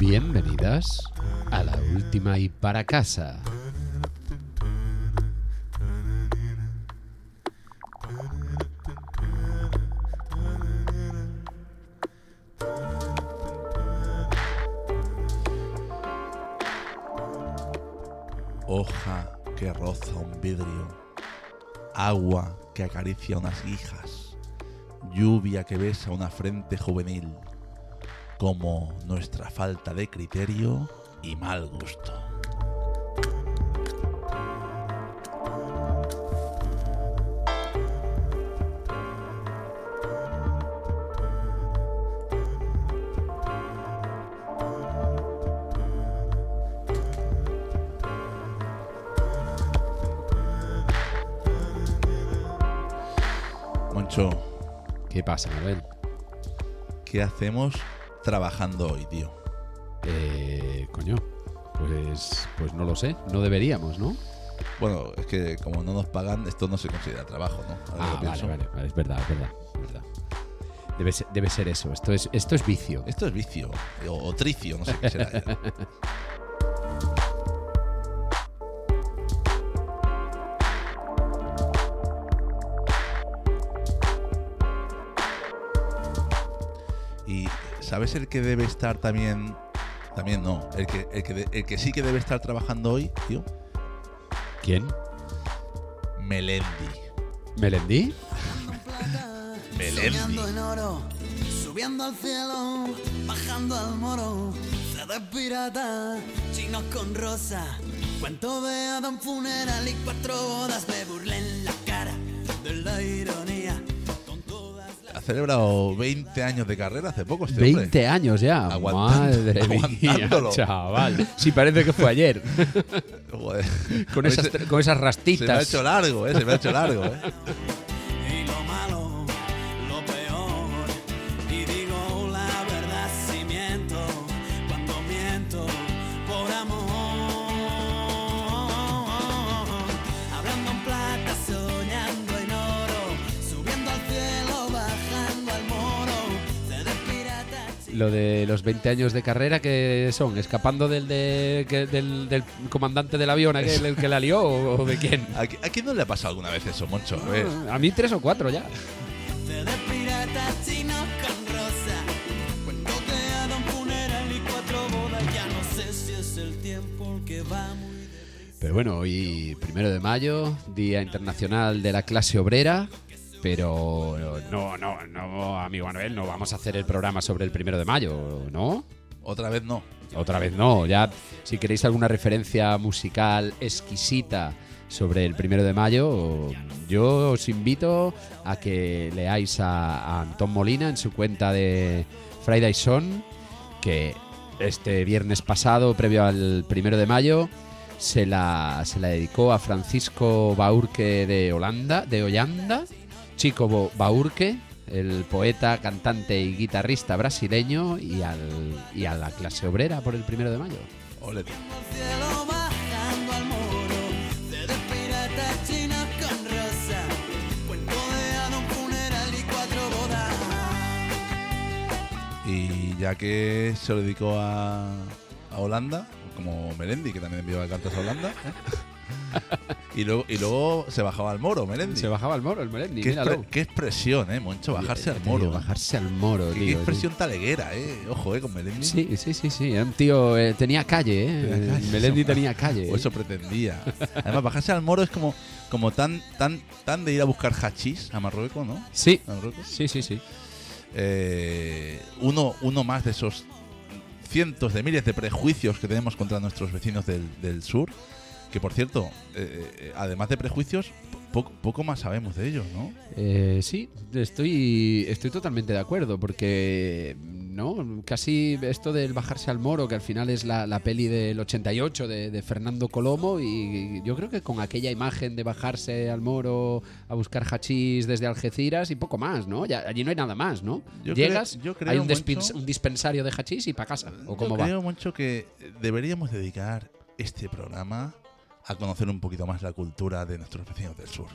Bienvenidas a la última y para casa. Hoja que roza un vidrio, agua que acaricia unas guijas, lluvia que besa una frente juvenil, como nuestra falta de criterio y mal gusto. Moncho, ¿Qué pasa, Manuel? ¿qué hacemos trabajando hoy, tío? Eh, coño, pues, pues no lo sé. No deberíamos, ¿no? Bueno, es que como no nos pagan, esto no se considera trabajo, ¿no? Ahora Ah, vale, vale, vale, es verdad, es verdad, es verdad. Debe ser, debe ser eso. Esto es, esto es vicio. Esto es vicio, o, o tricio, no sé qué será. ¿sabes el que debe estar también? También no, el que, el que, de- el que sí que debe estar trabajando hoy, tío, ¿Quién? Melendi. Melendi. Soñando en oro, subiendo al cielo, bajando al moro, se de pirata, chinos con rosa, cuento de Adam funeral y cuatro bodas, me celebrado 20 años de carrera hace poco este hombre. 20 años ya. Aguantando- Madre mía, aguantándolo. chaval. Sí, parece que fue ayer. Joder. Con esas, con esas Se me ha rastitas. hecho largo, eh, se me ha hecho largo, eh. Lo de los 20 años de carrera que son, escapando del, de, que- del, del comandante del avión, aquel el que la lió, o, o de quién. ¿A, a quién no le ha pasado alguna vez eso, Moncho? A ver. A mí tres o cuatro ya. Pero bueno, hoy, primero de mayo, Día Internacional de la Clase Obrera. Pero no, no, no, amigo Manuel, no vamos a hacer el programa sobre el primero de mayo, ¿no? Otra vez no. Otra vez no. Ya, si queréis alguna referencia musical exquisita sobre el primero de mayo, yo os invito a que leáis a, a Antón Molina en su cuenta de Friday Son, que este viernes pasado, previo al primero de mayo, se la, se la dedicó a Francisco Baurque de Holanda, de Hollanda, Chico Baurque, el poeta, cantante y guitarrista brasileño, y, al, y a la clase obrera por el primero de mayo. Ole. y ya que se lo dedicó a Holanda, como Melendi, que también enviaba cartas a Holanda. ¿eh? y, luego, y luego se bajaba al moro, Melendi. Se bajaba al moro, el Melendi, ¿Qué, expre- qué expresión, eh, Moncho, bajarse al te digo, moro. ¿eh? bajarse al moro, Qué, tío. qué expresión taleguera, eh. Ojo, eh, con Melendi. Sí, sí, sí, sí. Era un tío, eh, tenía calle, ¿eh? Tenía calle, Melendi eso. tenía calle. O eso pretendía. Además, bajarse al moro es como, como tan, tan, tan de ir a buscar hachís a Marruecos, ¿no? Sí, A Marruecos. sí, sí, sí. Eh, uno, uno más de esos cientos de miles de prejuicios que tenemos contra nuestros vecinos del, sur. Que por cierto, eh, eh, además de prejuicios, poco, poco más sabemos de ellos, ¿no? Eh, sí, estoy, estoy totalmente de acuerdo, porque no casi esto del bajarse al moro, que al final es la, la peli del 88 de, de Fernando Colomo, y yo creo que con aquella imagen de bajarse al moro a buscar hachís desde Algeciras y poco más, ¿no? Ya, allí no hay nada más, ¿no? Yo Llegas, creo- yo creo, hay un, dispensario de hachís y para casa, ¿o cómo Yo va? creo mucho que deberíamos dedicar este programa a conocer un poquito más la cultura de nuestros vecinos del sur.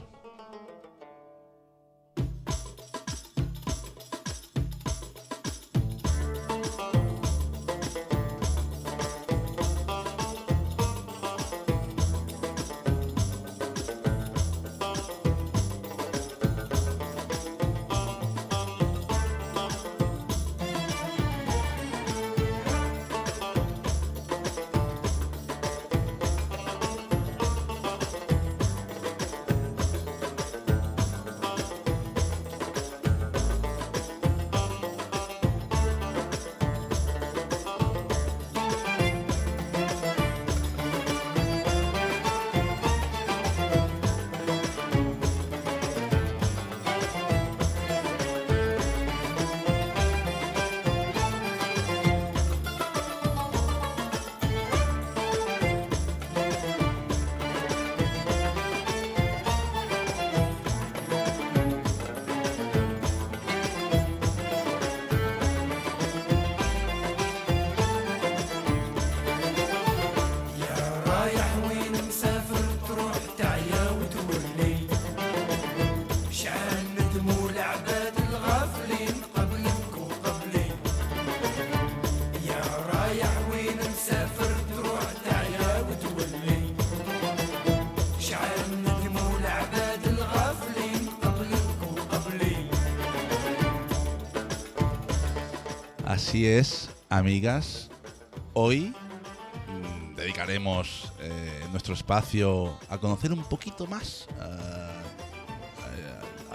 Así es, amigas. Hoy mm, dedicaremos eh, nuestro espacio a conocer un poquito más a-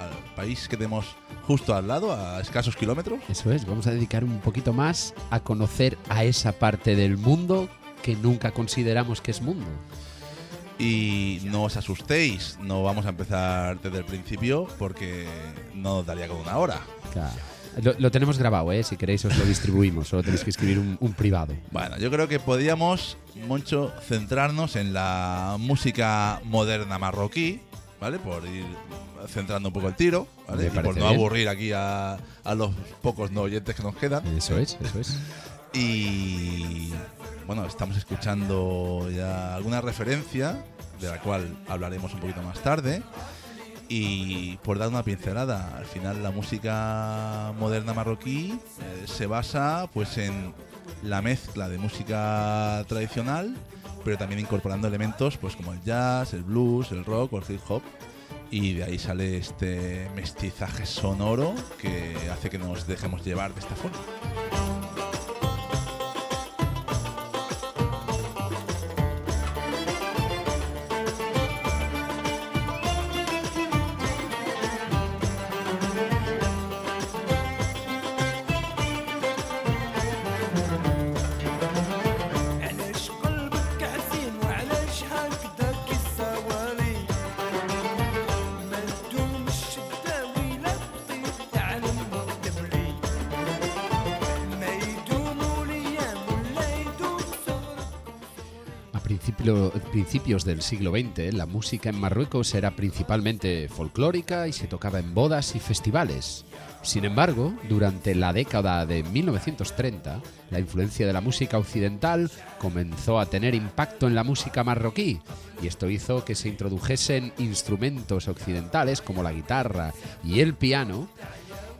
al país que tenemos justo al lado, a escasos kilómetros. Eso es, vamos a dedicar un poquito más a conocer a esa parte del mundo que nunca consideramos que es mundo. Y no os asustéis, no vamos a empezar desde el principio porque no daría con una hora. Claro. Lo, lo tenemos grabado, ¿eh? Si queréis os lo distribuimos, solo tenéis que escribir un, un privado. Bueno, yo creo que podríamos mucho centrarnos en la música moderna marroquí, ¿vale? Por ir centrando un poco el tiro, ¿vale? Y por no bien. aburrir aquí a, a los pocos no oyentes que nos quedan. Eso es, eso es. Y bueno, estamos escuchando ya alguna referencia, de la cual hablaremos un poquito más tarde. Y por dar una pincelada, al final la música moderna marroquí eh, se basa pues en la mezcla de música tradicional, pero también incorporando elementos pues como el jazz, el blues, el rock o el hip hop. Y de ahí sale este mestizaje sonoro que hace que nos dejemos llevar de esta forma. Principios del siglo XX, la música en Marruecos era principalmente folclórica y se tocaba en bodas y festivales. Sin embargo, durante la década de 1930, la influencia de la música occidental comenzó a tener impacto en la música marroquí, y esto hizo que se introdujesen instrumentos occidentales como la guitarra y el piano,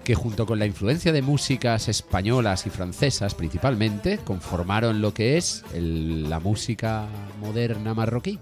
que junto con la influencia de músicas españolas y francesas principalmente, conformaron lo que es la música moderna marroquí.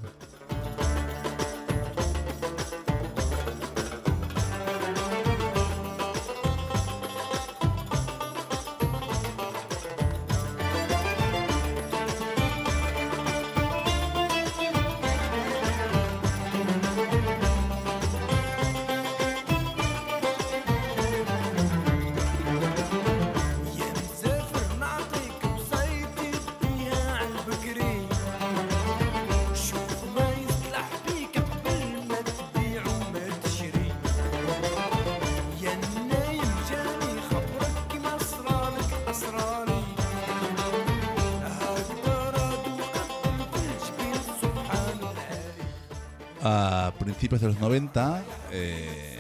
Principios de los 90, eh,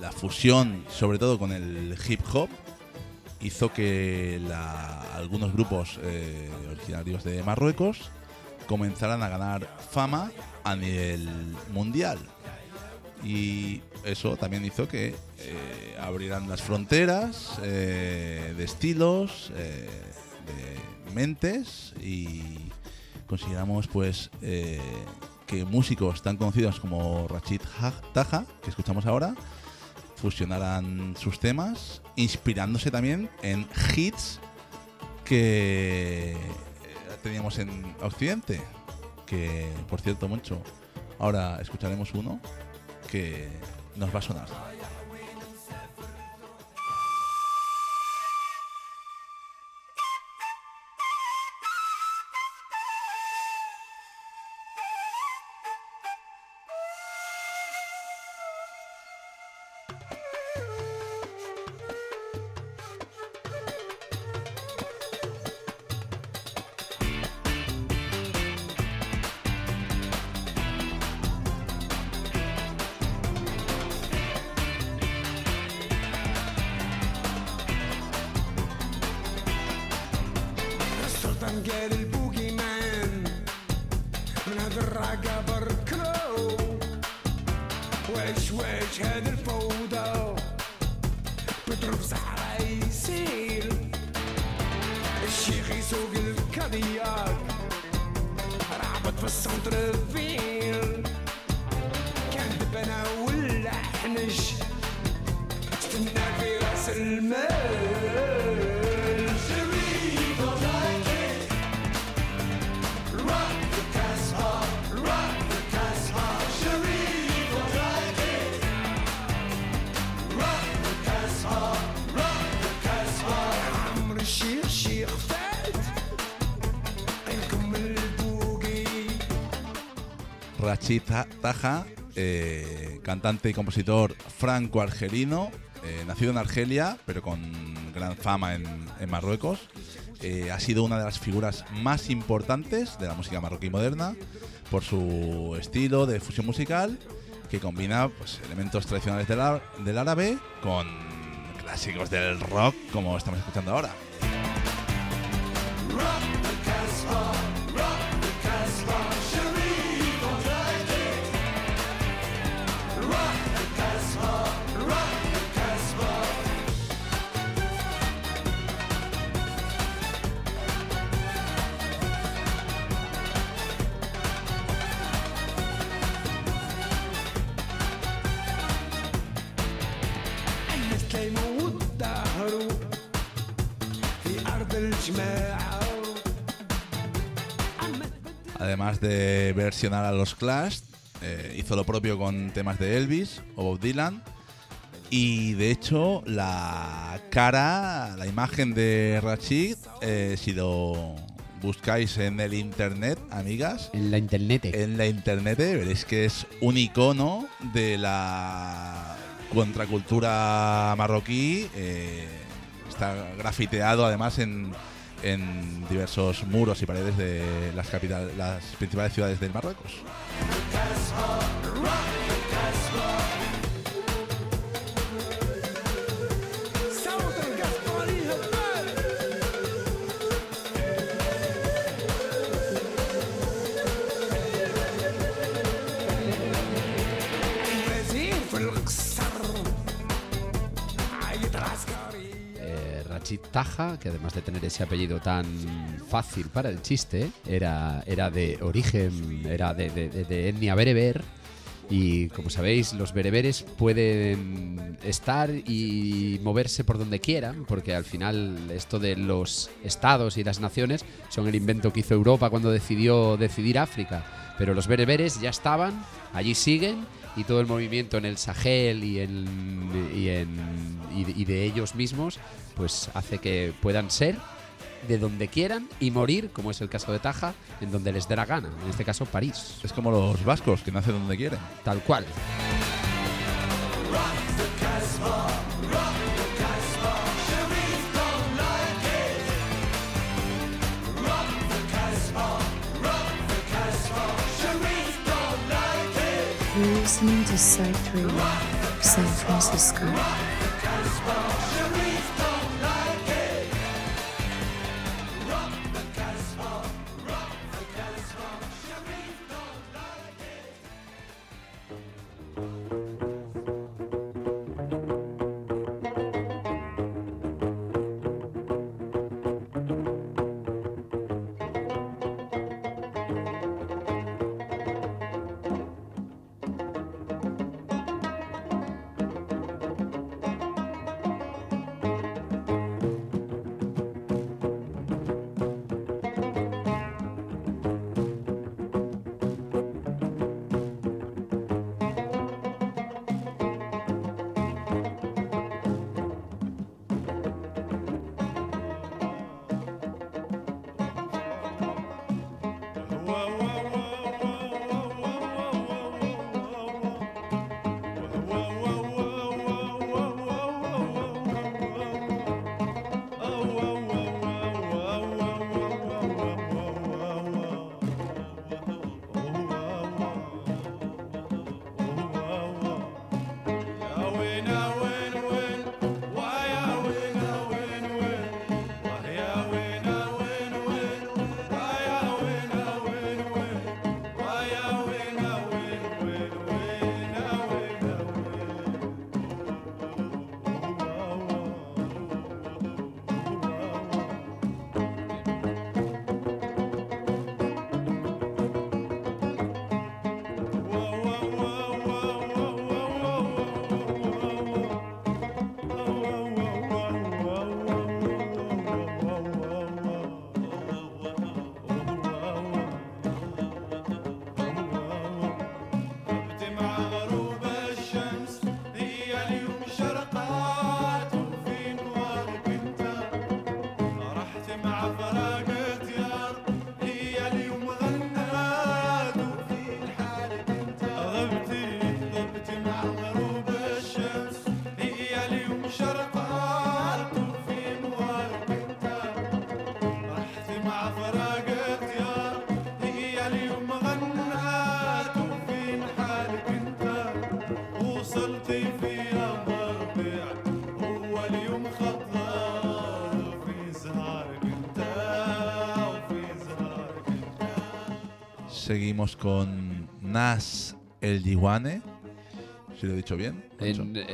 la fusión, sobre todo con el hip hop, hizo que algunos grupos eh, originarios de Marruecos comenzaran a ganar fama a nivel mundial. Y eso también hizo que eh, abrieran las fronteras eh, de estilos, de mentes y consideramos pues que músicos tan conocidos como Rachid Ha- Taha, que escuchamos ahora, fusionaran sus temas, inspirándose también en hits que eh, teníamos en Occidente. Que, por cierto, mucho. Ahora escucharemos uno que nos va a sonar. الكادياك رعبت في السنتر فيل كان دبنا ولا حنش استنى في راس المال. Rachid Taja, eh, cantante y compositor franco-argelino, eh, nacido en Argelia, pero con gran fama en, Marruecos. Eh, ha sido una de las figuras más importantes de la música marroquí moderna por su estilo de fusión musical que combina pues, elementos tradicionales del, del árabe con clásicos del rock como estamos escuchando ahora. Además de versionar a los Clash, eh, hizo lo propio con temas de Elvis o Bob Dylan. Y de hecho, la cara, la imagen de Rachid, eh, si lo buscáis en el internet, amigas, En la internet. en la internet veréis que es un icono de la contracultura marroquí. eh, está grafiteado además en, en diversos muros y paredes de las, capital, las principales ciudades del Marruecos. Taja, que además de tener ese apellido tan fácil para el chiste, era, era de origen, era de, de- de- de etnia bereber. Y como sabéis, los bereberes pueden estar y moverse por donde quieran, porque al final esto de los estados y las naciones son el invento que hizo Europa cuando decidió decidir África. Pero los bereberes ya estaban, allí siguen, y todo el movimiento en el Sahel y, en, y, en- y y de ellos mismos, pues hace que puedan ser de donde quieran y morir, como es el caso de Taja, en donde les dé la gana, en este caso París, Es como los vascos, que nacen donde quieren. tal cual. You're listening to Psych Radio, San Francisco. Seguimos con Nas El Diwane. Si lo he dicho bien. En, eh,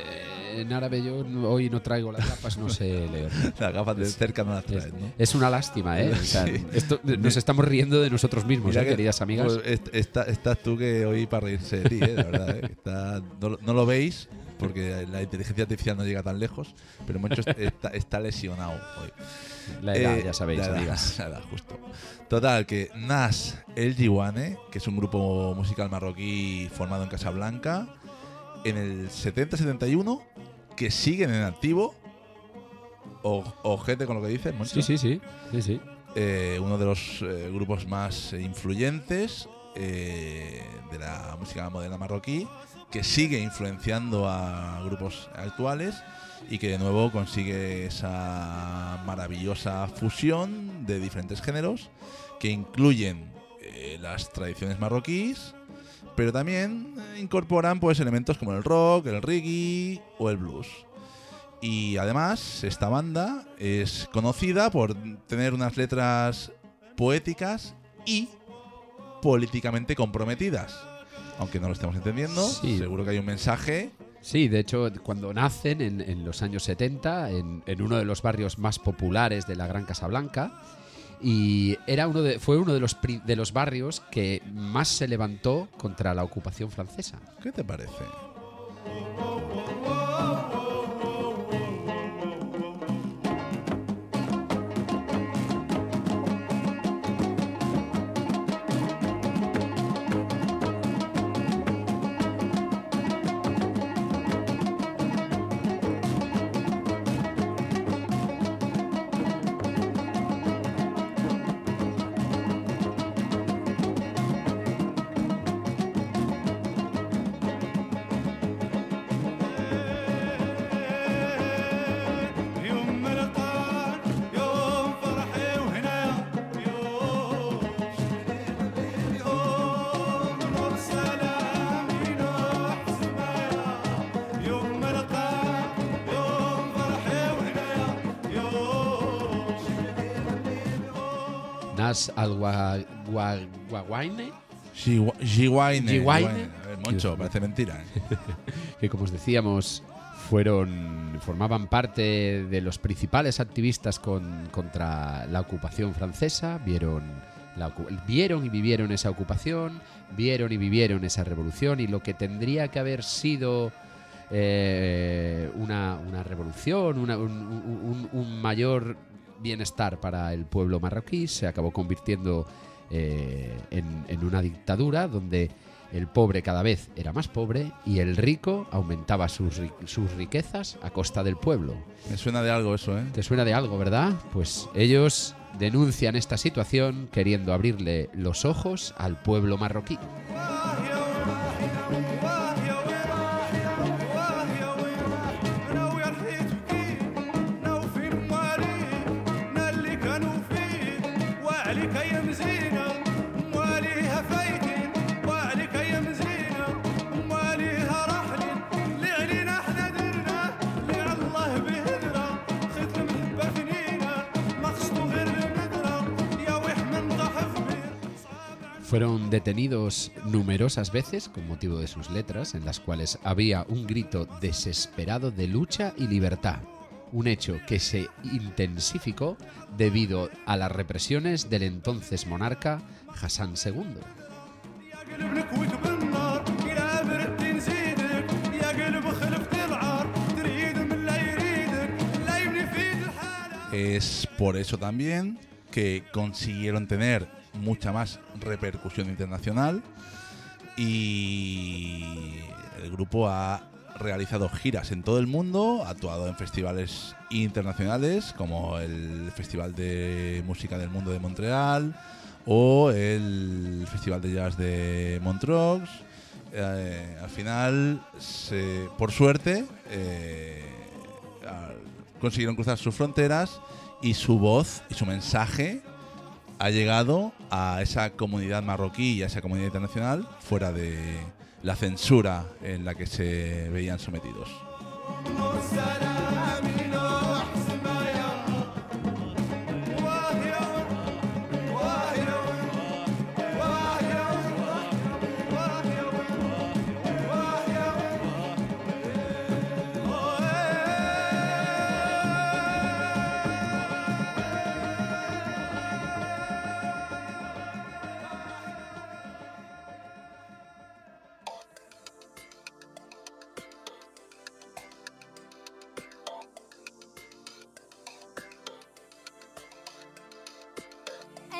en árabe yo hoy no traigo las gafas, no sé leer. Las gafas de cerca no las Es, traes, ¿no? es una lástima, ¿eh? O sea, Sí. esto- nos estamos riendo de nosotros mismos, ¿eh, que- queridas amigas. pues, est- está- estás tú que hoy para reírse de ti, ¿eh? de verdad. ¿eh? Está- no, no lo veis porque la inteligencia artificial no llega tan lejos, pero Moncho est- está, está lesionado hoy. la edad, Eh, ya sabéis, la edad, amigas. la edad, justo. Total, que Nas El Diwane, que es un grupo musical marroquí formado en Casablanca, en el 70-71, que siguen en activo. O, ojete con lo que dices, Moncho. Sí, sí, sí. sí, sí. Eh, uno de los eh, grupos más influyentes eh, de la música moderna marroquí, que sigue influenciando a grupos actuales y que de nuevo consigue esa maravillosa fusión de diferentes géneros que incluyen eh, las tradiciones marroquíes, pero también eh, incorporan pues elementos como el rock, el reggae o el blues. Y además, esta banda es conocida por tener unas letras poéticas y políticamente comprometidas. Aunque no lo estemos entendiendo, Sí. seguro que hay un mensaje. Sí, de hecho, cuando nacen en, en los años 70, en, en uno de los barrios más populares de la Gran Casablanca, y era uno de, fue uno de los, de los barrios que más se levantó contra la ocupación francesa. ¿Qué te parece? Giwaine. Giwaine. Giwaine. A ver, Moncho, parece mentira. ¿eh? que como os decíamos, fueron, formaban parte de los principales activistas con- contra la ocupación francesa, vieron, la vieron y vivieron esa ocupación, vieron y vivieron esa revolución y lo que tendría que haber sido eh, una, una revolución, una- un, un- un mayor bienestar para el pueblo marroquí, se acabó convirtiendo eh, en, en una dictadura donde el pobre cada vez era más pobre y el rico aumentaba sus, sus riquezas a costa del pueblo. Me suena de algo eso, ¿eh? ¿Te suena de algo, verdad? Pues ellos denuncian esta situación queriendo abrirle los ojos al pueblo marroquí. Fueron detenidos numerosas veces con motivo de sus letras, en las cuales había un grito desesperado de lucha y libertad, un hecho que se intensificó debido a las represiones del entonces monarca Hassan II. Es por eso también que consiguieron tener mucha más repercusión internacional y el grupo ha realizado giras en todo el mundo, ha actuado en festivales internacionales como el Festival de Música del Mundo de Montreal o el Festival de Jazz de Montreux. Eh, al final, se- por suerte, eh, consiguieron cruzar sus fronteras y su voz y su mensaje ha llegado a esa comunidad marroquí y a esa comunidad internacional fuera de la censura en la que se veían sometidos.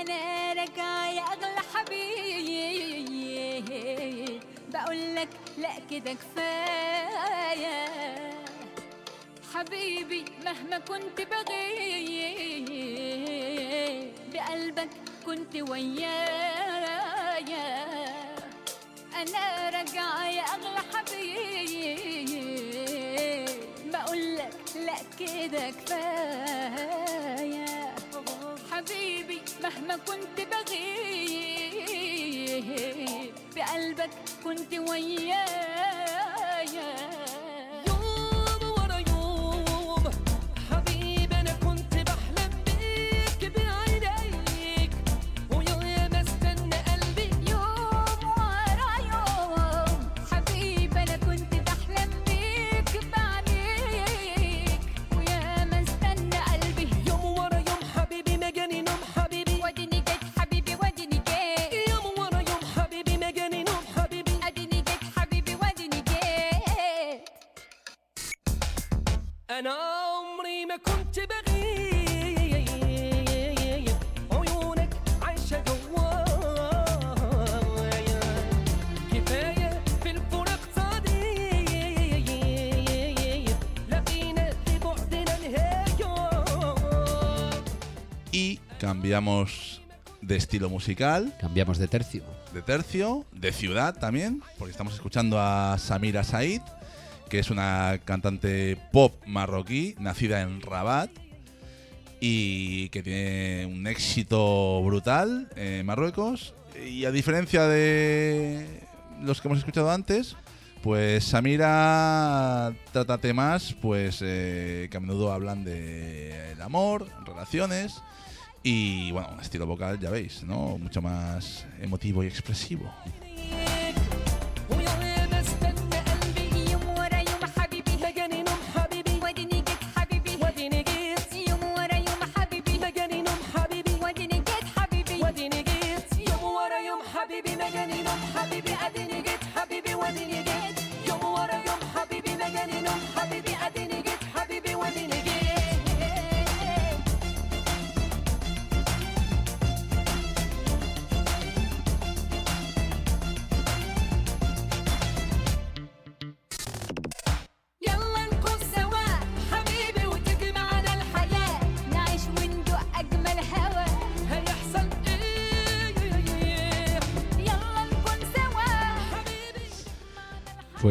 أنا راجعه يا اغلى حبيب بقول لك لا كده كفاية. حبيبي مهما كنت بغيب بقلبك كنت ويايا. أنا راجعه يا اغلى حبيب بقول لك لا كده كفاية. مهما كنت بغيب بقلبك كنت ويايا de estilo musical, Cambiamos de tercio. de tercio, de ciudad también, porque estamos escuchando a Samira Said, que es una cantante pop marroquí, nacida en Rabat y que tiene un éxito brutal en Marruecos. Y a diferencia de los que hemos escuchado antes, pues Samira trata temas pues eh, que a menudo hablan de el amor, relaciones y bueno, un estilo vocal ya veis, ¿no? Mucho más emotivo y expresivo.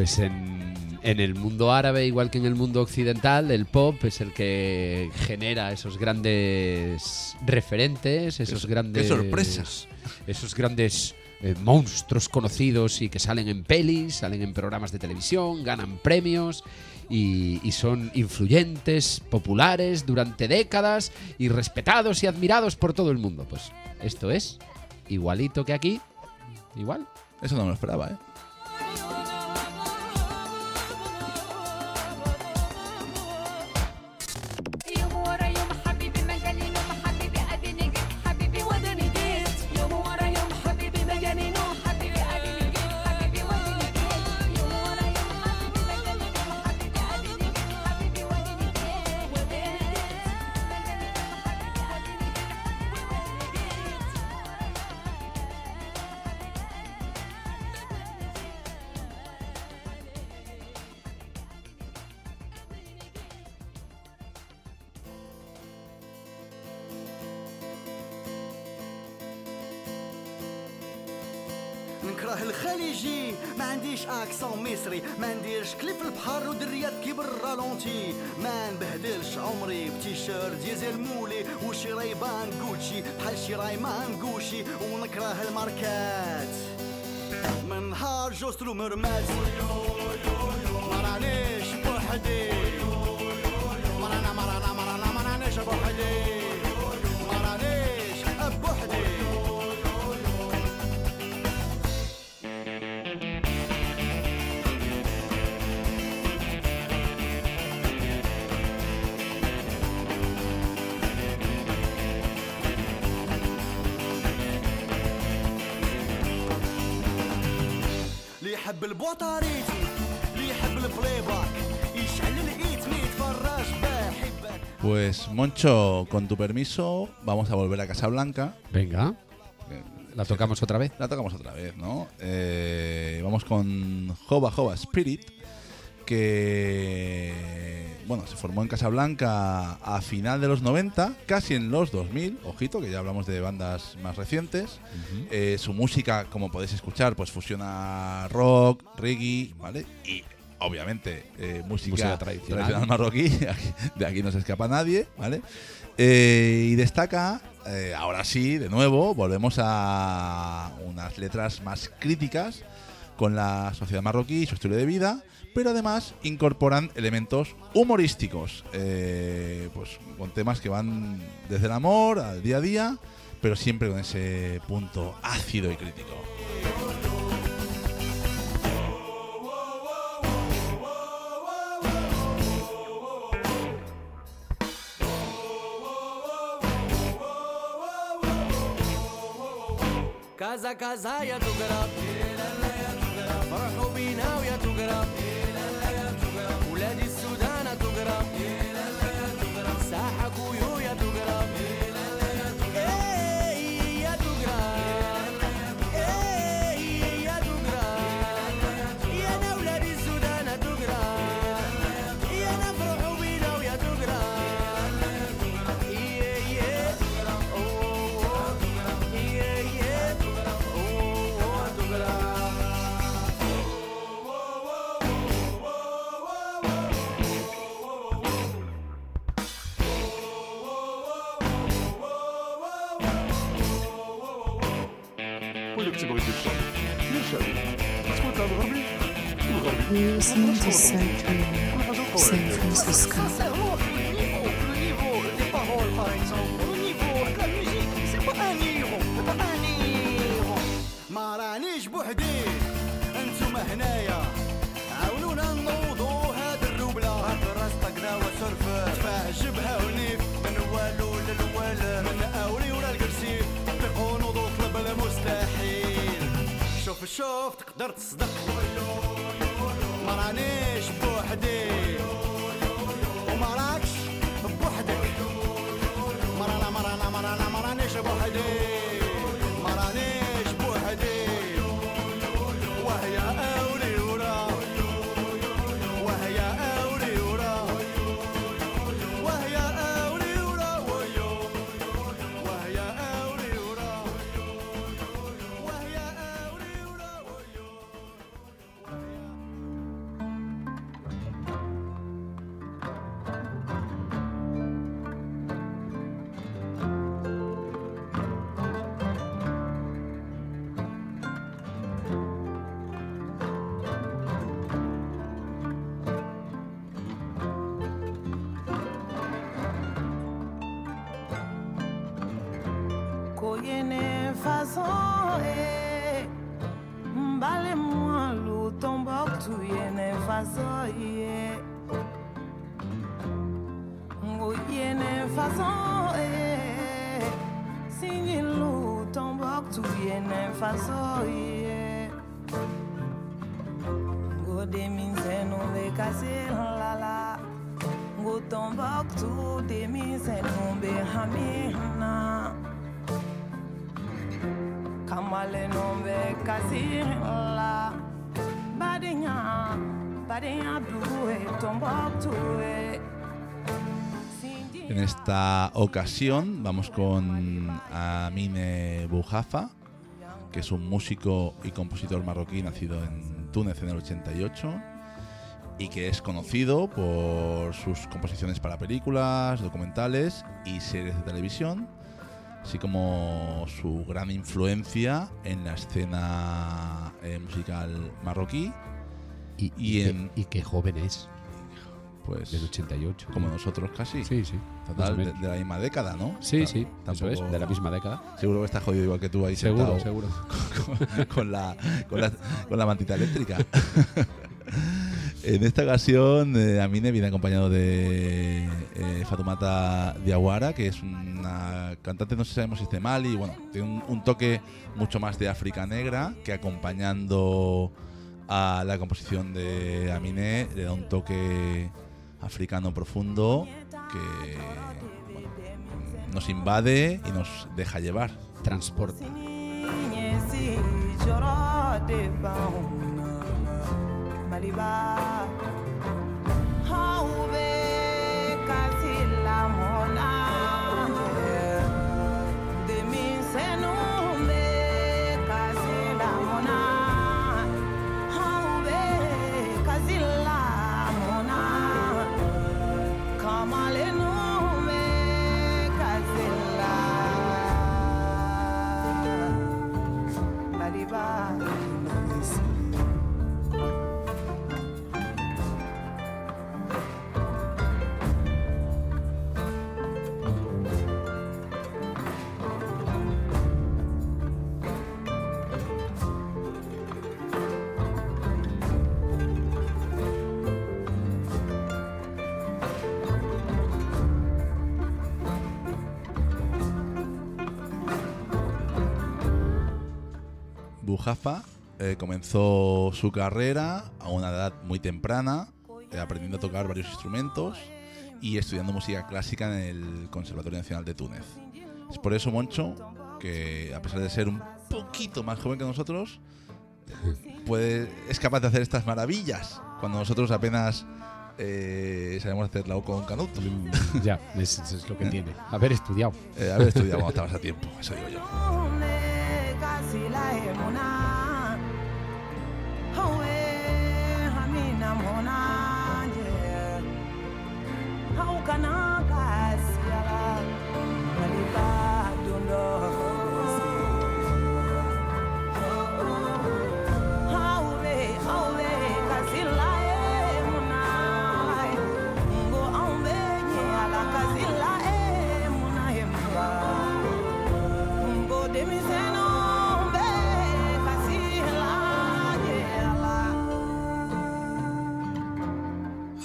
Pues en, en el mundo árabe, igual que en el mundo occidental, el pop es el que genera esos grandes referentes, esos Qué- grandes. qué sorpresa. Esos grandes eh, monstruos conocidos y que salen en pelis, salen en programas de televisión, ganan premios y, y son influyentes, populares durante décadas y respetados y admirados por todo el mundo. Pues esto es igualito que aquí, igual. Eso no me lo esperaba, ¿eh? نكره الخليجي. ما عنديش أكسون مصري. ما نديرش كليب البحر ودريات كي بالرالونتي ما نبهدلش عمري بتيشيرت ديزل مولي وشي ريبان جوتشي بحال شي رايمان جوشي ونكره الماركات. من نهار جوسترو مرمات. ما رانيش بوحدي. يحب البوطاريتي اللي يحب البلاي باك يشعل الايت ما يتفرج بحبك Pues Moncho, con tu permiso, vamos a volver a Casablanca Venga. La tocamos otra vez. La tocamos otra vez, ¿no? Eh, vamos con Jova Jova Spirit, que bueno, se formó en Casablanca a final de los 90, casi en los 2000, ojito, que ya hablamos de bandas más recientes. Eh, su música, como podéis escuchar, pues fusiona rock, reggae, ¿vale? Y obviamente eh, música, Música tradicional. tradicional marroquí, de aquí no se escapa nadie, ¿vale? Eh, y destaca, eh, ahora sí, de nuevo, volvemos a unas letras más críticas con la sociedad marroquí y su estilo de vida, pero además incorporan elementos humorísticos, eh, pues con temas que van desde el amor al día a día, pero siempre con ese punto ácido y crítico. Casa, casa, ya tu listen to Sacred San Francisco. مارانيش بوحدي أنتم هنايا عاونونا نوضو هاد الروبلة هاد الراس طقنا وصرف تفاح جبهة ونيف من والو للوال من اوري ولا الكرسي طيقو المستحيل شوف شوف تقدر تصدق عمرانيش بوحدي. En esta ocasión vamos con Amine Boujafa, que es un músico y compositor marroquí nacido en Túnez en el 88 y que es conocido por sus composiciones para películas, documentales y series de televisión, así como su gran influencia en la escena eh, musical marroquí, Y, Y y qué- en- y qué joven es, pues del 88. como nosotros casi. Sí, sí. Total, de, la misma década, ¿no? Sí, sí, eso tampoco- es, de la misma década. Seguro que está jodido igual que tú ahí Seguro, sentado seguro. Con, con la, con, la, con la mantita eléctrica. en esta ocasión, eh, Amine viene acompañado de eh, Fatumata Diawara, que es una cantante, no sé si sabemos si es de Mali, bueno, tiene un, un toque mucho más de África negra, que acompañando a la composición de Amine le da un toque africano profundo que bueno, nos invade y nos deja llevar. Transporta. Bujafa eh, comenzó su carrera a una edad muy temprana, eh, aprendiendo a tocar varios instrumentos y estudiando música clásica en el Conservatorio Nacional de Túnez. Es por eso, Moncho, que a pesar de ser un poquito más joven que nosotros, puede, es capaz de hacer estas maravillas cuando nosotros apenas eh, sabemos hacer la O con canuto. Ya, es, es lo que tiene. Haber estudiado. Eh, haber estudiado cuando estabas a tiempo, eso digo yo.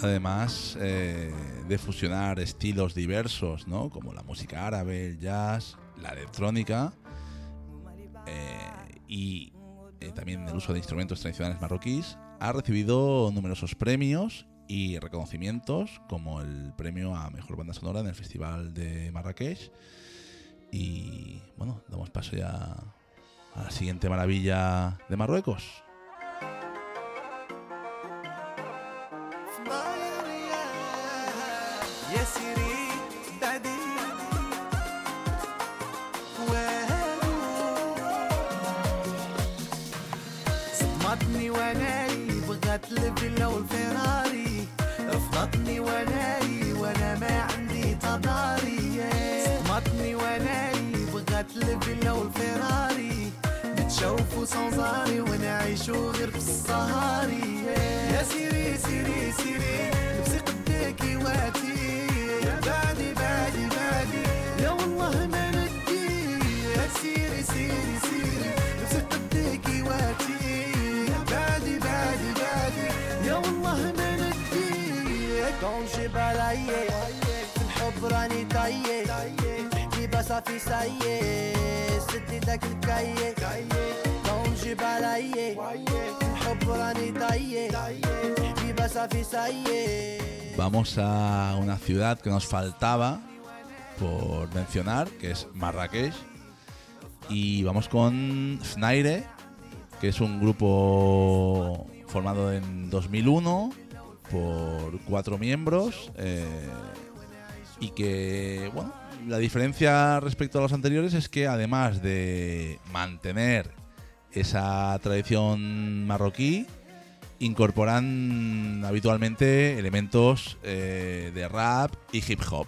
Además eh, de fusionar estilos diversos, ¿no? Como la música árabe, el jazz, la electrónica eh, y eh, también el uso de instrumentos tradicionales marroquíes, ha recibido numerosos premios y reconocimientos, como el premio a Mejor Banda Sonora en el Festival de Marrakech. Y bueno, damos paso ya a la siguiente maravilla de Marruecos. يا سيري بعدي صدمتني واناي بغات الفيلا والفيراري. رفضتني واناي وأنا ما عندي تضاري. صدمتني واناي بغات الفيلا والفيراري. بتشوفوا صنزاري ونعيشوا غير في الصهاري. يا سيري سيري سيري لبسي قداكي واتي بادي بادي بادي. يا والله ما ندي سيري سيري سيري مسك الديكي واتي بادي بادي بادي. يا والله ما ندي تنشب علي في الحب راني طيب تحكي بس في سيء سدي داك الكيك تنشب علي Vamos a una ciudad que nos faltaba por mencionar, que es Marrakech. Y vamos con Snaire, que es un grupo formado en 2001 por cuatro miembros. Eh, y que, bueno, la diferencia respecto a los anteriores es que además de mantener esa tradición marroquí, incorporan habitualmente elementos eh, de rap y hip hop.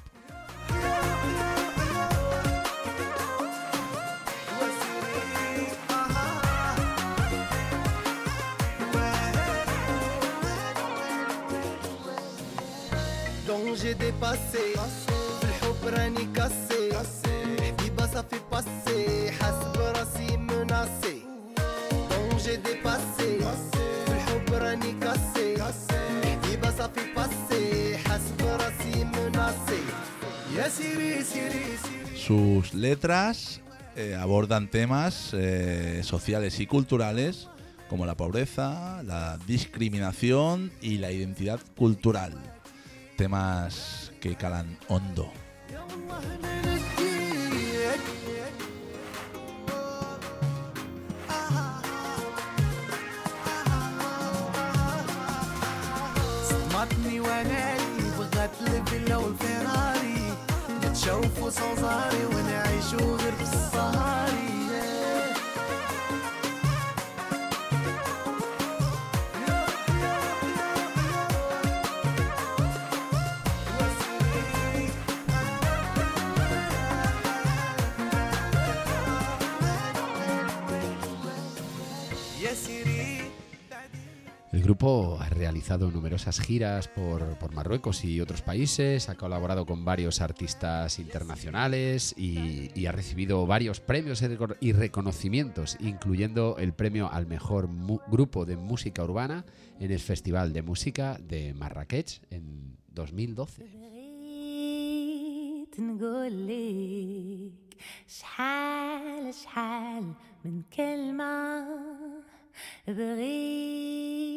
Donc j'ai dépassé في الحب راني كاسي حبيبة صافي باسي Sus letras eh, abordan temas eh, sociales y culturales como la pobreza, la discriminación y la identidad cultural. Temas que calan hondo. نتشوفوا صوزاري ونعيشوا غير في الصهاري. El grupo ha realizado numerosas giras por, Marruecos y otros países, ha colaborado con varios artistas internacionales y, y ha recibido varios premios y reco- y reconocimientos, incluyendo el premio al mejor grupo de música urbana en el Festival de Música de Marrakech en 2012. بغيت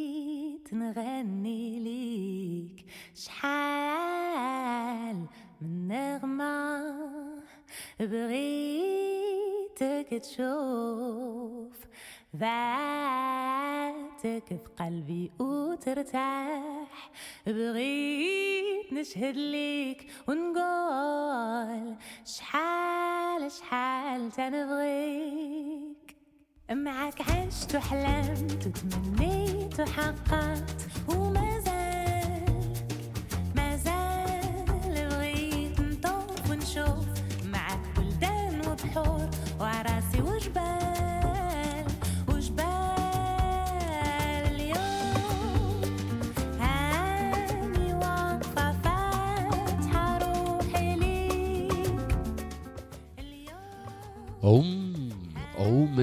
نغني ليك. شحال من نغمة بغيتك تشوف ذاتك في قلبي وترتاح. بغيت نشهد ليك ونقول شحال شحال تنبغيك. معك عشت وحلمت وتمنيت وحققت وما زال ما زال بغيت نطوف ونشوف معك بلدان وبحور وعراسي وجبال وجبال اليوم. هاني واقفة فاتحة روحي ليك. Oum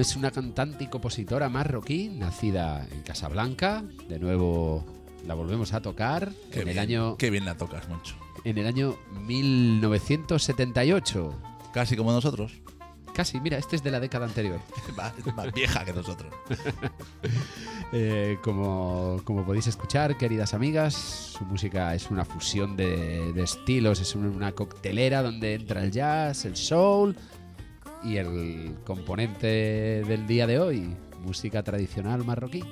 es una cantante y compositora marroquí nacida en Casablanca. De nuevo la volvemos a tocar Qué en el bien, año Qué bien la tocas, Moncho. en el año 1978. Casi como nosotros. Casi, mira, este es de la década anterior. Más, más vieja que nosotros. Eh, como, como podéis escuchar, queridas amigas, su música es una fusión de, de estilos, es una coctelera donde entra el jazz, el soul y el componente del día de hoy, música tradicional marroquí.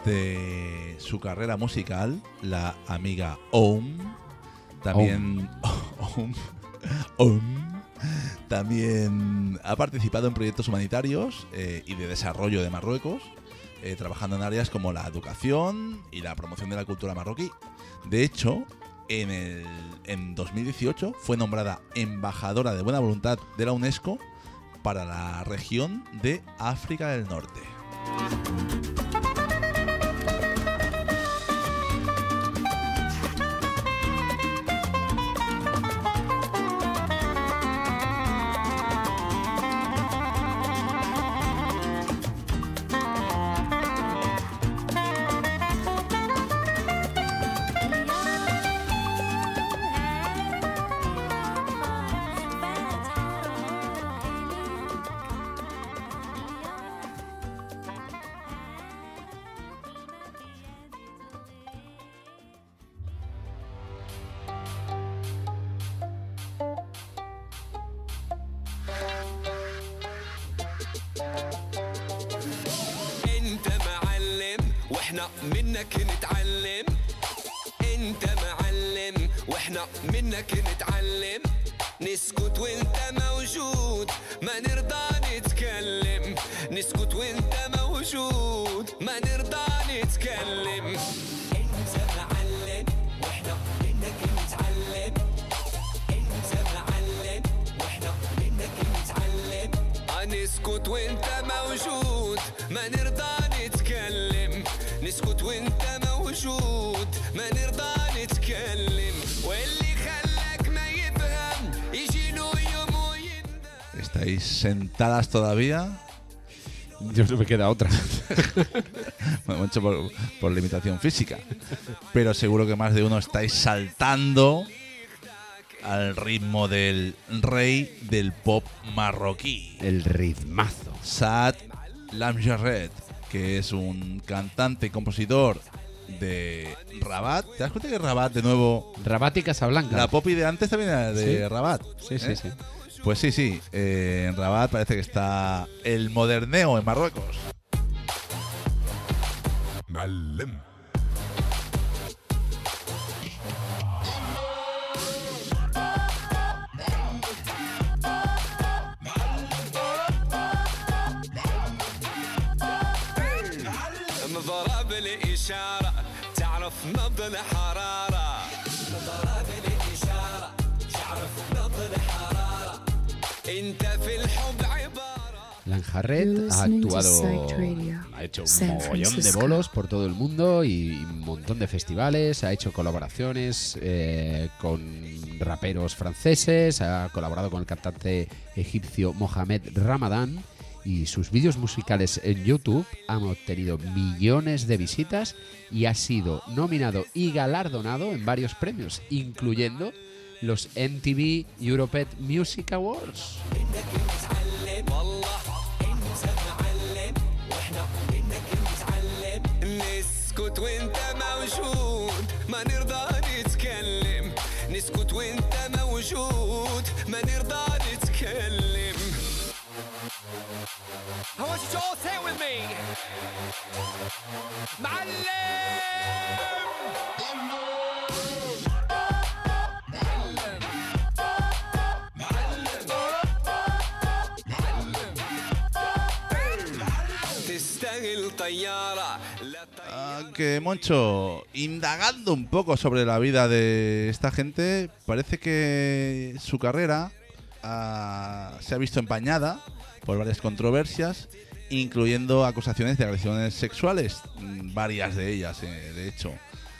De su carrera musical, la amiga Oum también también ha participado en proyectos humanitarios eh, y de desarrollo de Marruecos, eh, trabajando en áreas como la educación y la promoción de la cultura marroquí. De hecho, en, el, en 2018 fue nombrada embajadora de buena voluntad de la UNESCO para la región de África del Norte. موجود ما نرضى نتكلم. انت معلم وإحنا منك نتعلم انت معلم وإحنا منك نتعلم نسكت وانت موجود. ما نرضى نتكلم. نسكت وانت موجود. ما نرضى نتكلم. واللي خلاك ما يفهم يجي له يوم ويندم. ¿Estáis sentadas todavía? Yo no me queda otra. Bueno, mucho por, por limitación física. Pero seguro que más de uno estáis saltando al ritmo del rey del pop marroquí, El ritmazo. Saad Lamjarret, que es un cantante y compositor de Rabat. ¿Te das cuenta que Rabat, de nuevo, Rabat y Casablanca. la popi de antes también era de Sí. Rabat? Sí, sí, ¿eh? sí. Pues sí, sí. eh, en Rabat parece que está el moderneo en Marruecos. مضرب الإشارة تعرف نبض الحرارة You're ha actuado, ha hecho un mogollón de bolos por todo el mundo y un montón de festivales, ha hecho colaboraciones eh, con raperos franceses, ha colaborado con el cantante egipcio Mohamed Ramadan y sus vídeos musicales en YouTube han obtenido millones de visitas y ha sido nominado y galardonado en varios premios, incluyendo los MTV Europe Music Awards. وانت موجود. ما نرضى نتكلم. نسكت وانت موجود. ما نرضى نتكلم. I want you to all say it with me. تستاهل que Moncho, indagando un poco sobre la vida de esta gente, parece que su carrera ah, se ha visto empañada por varias controversias, incluyendo acusaciones de agresiones sexuales, mm, varias de ellas, eh, de hecho.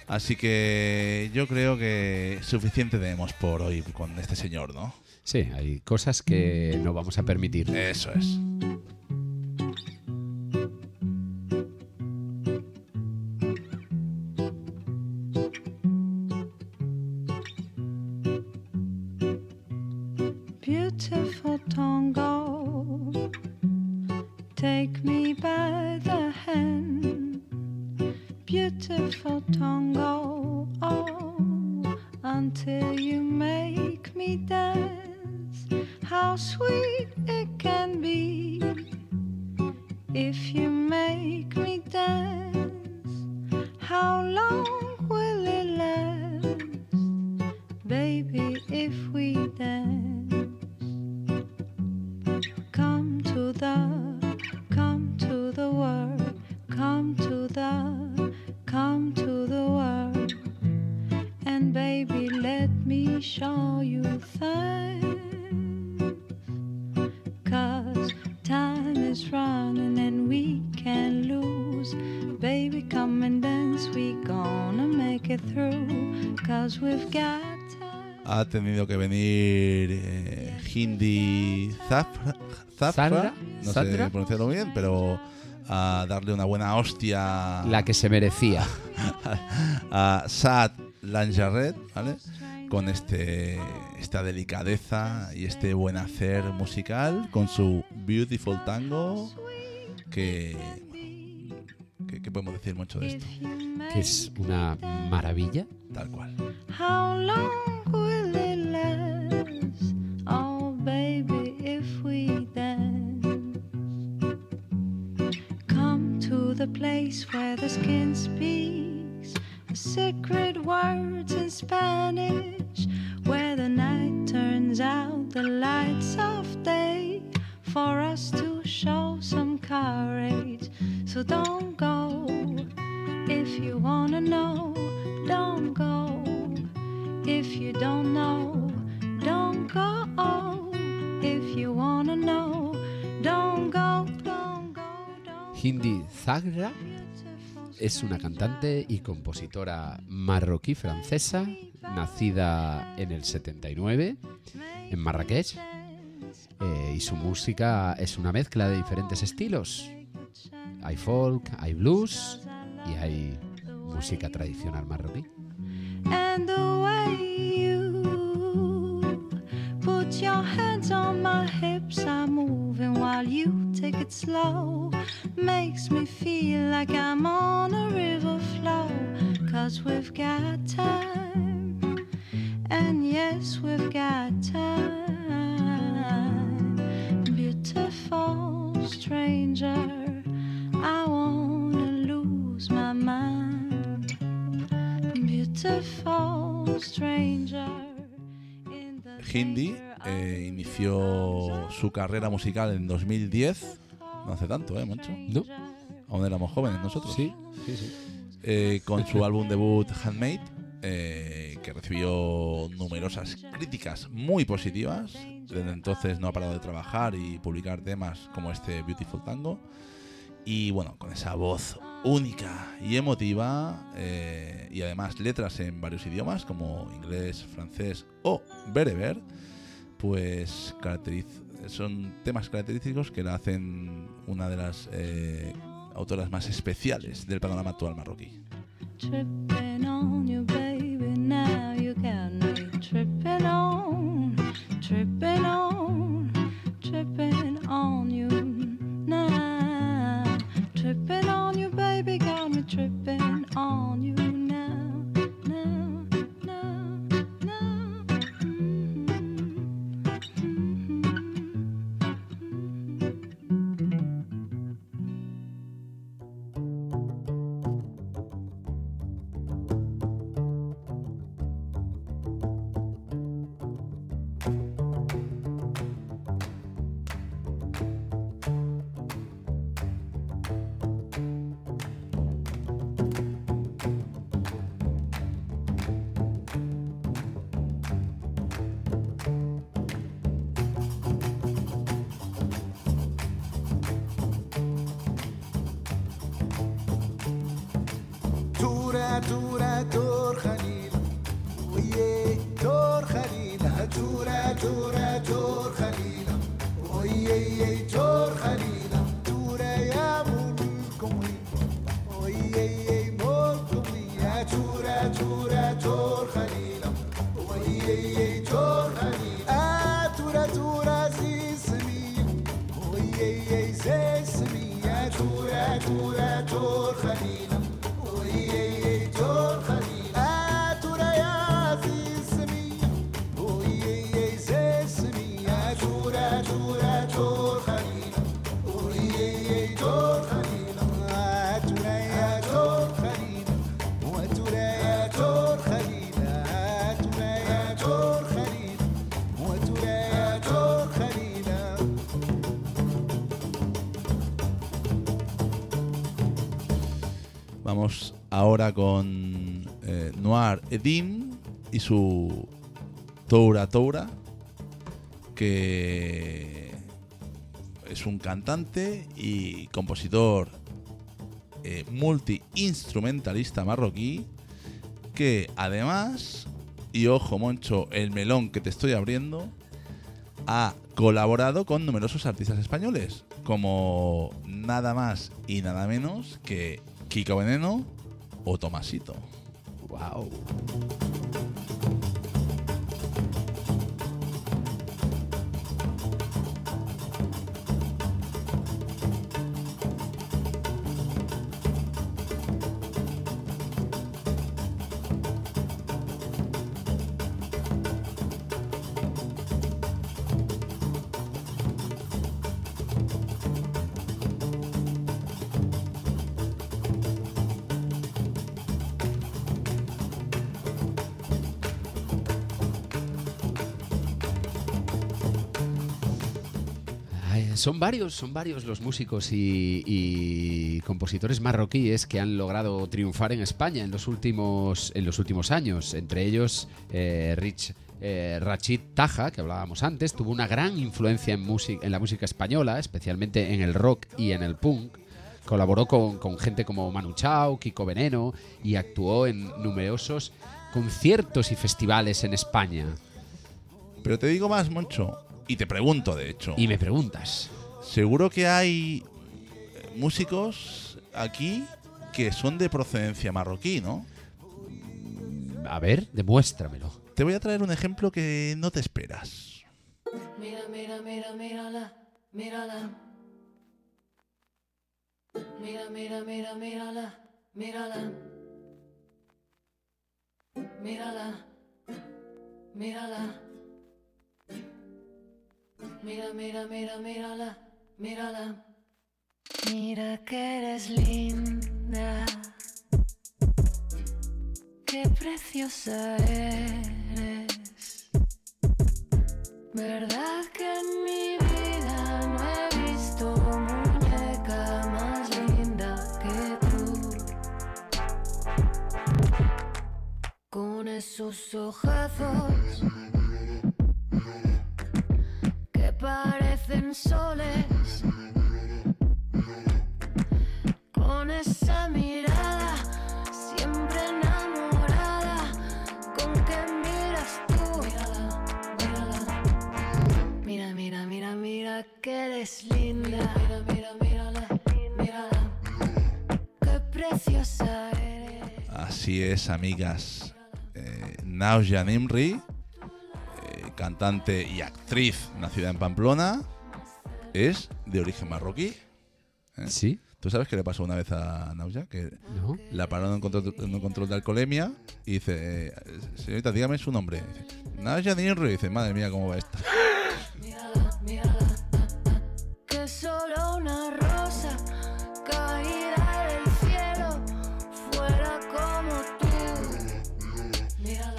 Así que yo creo que suficiente tenemos por hoy con este señor, ¿no? Sí, hay cosas que no vamos a permitir. Eso es. Come to the, come to the world, and baby, let me show you things. Cause time is running and we can lose. Baby, come and dance, we gonna make it through. Cause we've got time. Ha tenido que venir eh, Hindi Zafra, Zafra, Zandra, no Zandra. sé pronunciarlo bien, pero a darle una buena hostia La que se merecía. a Saad Lanjarret, ¿vale? Con este, esta delicadeza y este buen hacer musical, con su Beautiful Tango, que, que podemos decir mucho de esto, Que es una maravilla. tal cual. How long will it last? Oh, baby, if we dance. To the place where the skin speaks. Secret words in Spanish, where the night turns out the lights of day. For us to show some courage. So don't go. If you wanna know, don't go. If you don't know, don't go. If you wanna know, don't go, Hindi Zagra es una cantante y compositora marroquí francesa, nacida en el 79 en Marrakech. eh, y su música es una mezcla de diferentes estilos. Hay folk, hay blues y hay música tradicional marroquí. On my hips I'm moving while you take it slow. Makes me feel like I'm on a river flow. Cause we've got time. And yes we've got time. Beautiful stranger I wanna lose my mind. Beautiful stranger Hindi eh, inició su carrera musical en 2010. No hace tanto, ¿eh, Moncho? No. Aún éramos jóvenes nosotros. Sí, sí, sí. Eh, con su álbum debut Handmade, eh, que recibió numerosas críticas muy positivas. Desde entonces no ha parado de trabajar y publicar temas como este Beautiful Tango. Y bueno, con esa voz única y emotiva, eh, y además letras en varios idiomas como inglés, francés o bereber, pues son temas característicos que la hacen una de las eh, autoras más especiales del panorama actual marroquí. Tripping on todo. Con eh, Noir Edim y su Toura Toura, que es un cantante y compositor eh, multi-instrumentalista marroquí que además, y ojo Moncho, el melón que te estoy abriendo, ha colaborado con numerosos artistas españoles, como nada más y nada menos que Kiko Veneno o Tomasito. Wow. Son varios, son varios los músicos y, compositores marroquíes que han logrado triunfar en España en los últimos, en los últimos años. Entre ellos, eh, Rich eh, Rachid Taja, que hablábamos antes, tuvo una gran influencia en, en la música española, especialmente en el rock y en el punk. Colaboró con, con gente como Manu Chao, Kiko Veneno y actuó en numerosos conciertos y festivales en España. Pero te digo más, Moncho, y te pregunto, de hecho. Y me preguntas. Seguro que hay músicos aquí que son de procedencia marroquí, ¿no? A ver, demuéstramelo. Te voy a traer un ejemplo que no te esperas. Mira, mira, mira, mírala, mírala. Mira, mira, mira, mírala, mírala. Mírala, mírala. Mira, mira, mira, mírala, mírala. Mira que eres linda, qué preciosa eres. ¿Verdad que en mi vida no he visto muñeca más linda que tú? Con esos ojazos parecen soles. Con esa mirada siempre enamorada. Con que miras tú. Mírala. Mira, mira, mira, mira que eres linda. Mira, mira. Qué preciosa eres. Así es, amigas. Eh, Nausya Nimri, cantante y actriz nacida en Pamplona, es de origen marroquí. ¿eh? ¿Sí? ¿Tú sabes qué le pasó una vez a Nausya? Que No. la pararon en un control, en control de alcoholemia y dice, eh, señorita, dígame su nombre. Nausya Nimri. Y dice, madre mía, ¿cómo va esta?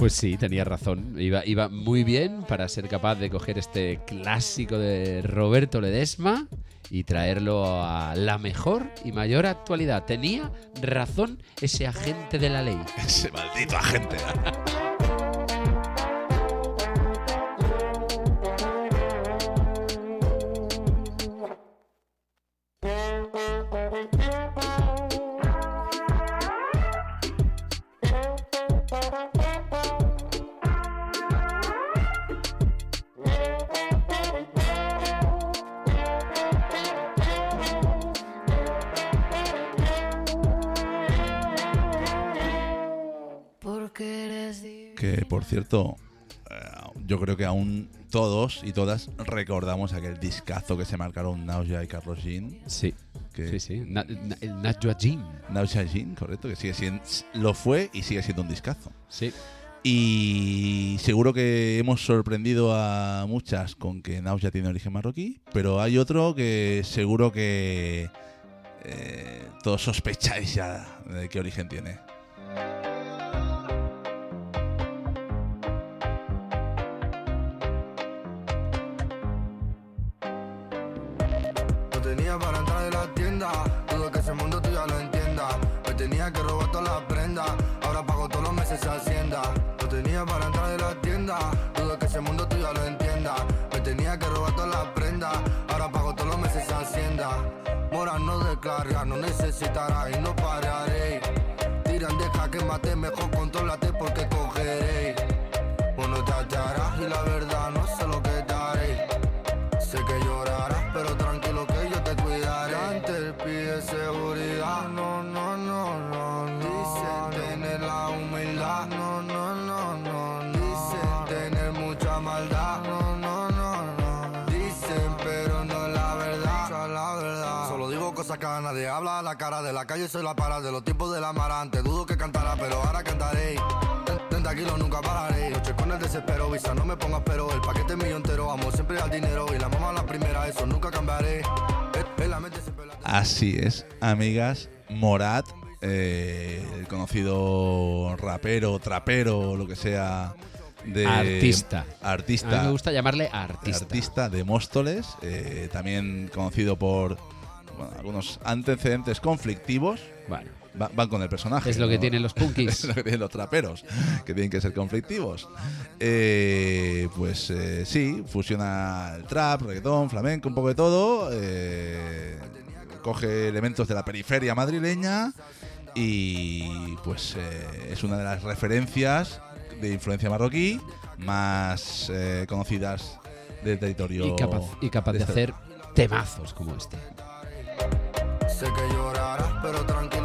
Pues sí, tenía razón. Iba, muy bien para ser capaz de coger este clásico de Roberto Ledesma y traerlo a la mejor y mayor actualidad. Tenía razón ese agente de la ley. Ese maldito agente. Cierto, eh, yo creo que aún todos y todas recordamos aquel discazo que se marcaron Nausya y Carlos Jean. Sí, Que sí, sí. Na- na- el Najwa Jean. Nausya Jean, correcto, que sigue siendo, lo fue y sigue siendo un discazo. Sí. Y seguro que hemos sorprendido a muchas con que Nausya tiene origen marroquí, pero hay otro que seguro que eh, todos sospecháis ya de qué origen tiene. No descarga, no necesitará y no pararé. Tiran, deja que mate, mejor contrólate porque cogeré. Nadie habla a la cara de la calle, soy la para de los tiempos del amarante. Dudo que cantará, pero ahora cantaré. Ten- 30 kilos nunca pararé. Noche con el desespero, visa, no me pongas pero. El paquete mío entero, amo siempre al dinero. Y la mamá la primera, eso nunca cambiaré. Así es, amigas, Morat, eh, el conocido rapero, trapero, lo que sea de Artista. Artista. A mí me gusta llamarle artista. artista de Móstoles, eh, también conocido por bueno, algunos antecedentes conflictivos. Bueno, Va- van con el personaje. Es lo que tienen los punkis. es lo que tienen los traperos, que tienen que ser conflictivos. Eh, pues eh, sí, fusiona el trap, reggaetón, flamenco, un poco de todo. eh, coge elementos de la periferia madrileña y pues eh, es una de las referencias de influencia marroquí más conocidas del territorio. y capaz, y capaz de este- hacer temazos como este. Sé que llorarás, pero tranquilo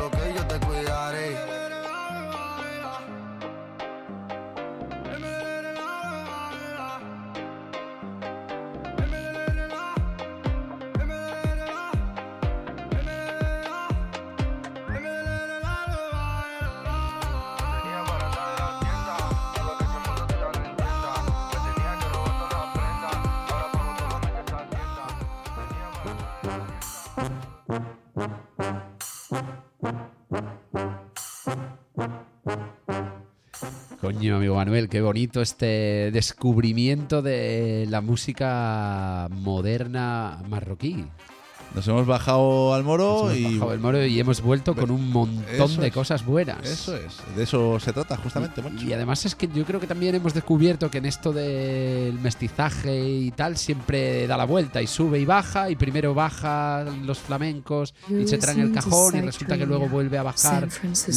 Amigo Manuel, qué bonito este descubrimiento de la música moderna marroquí. Nos hemos bajado al moro Nos hemos y. bajado el moro y hemos vuelto con un montón Eso de es. cosas buenas. Eso es, de eso se trata justamente, Moncho. Y además es que yo creo que también hemos descubierto que en esto del mestizaje y tal siempre da la vuelta y sube y baja y primero bajan los flamencos y se traen el cajón y resulta que luego vuelve a bajar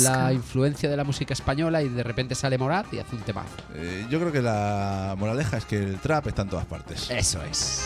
la influencia de la música española y de repente sale Morat y hace un temazo. Eh, yo creo que la moraleja es que el trap está en todas partes. Eso es.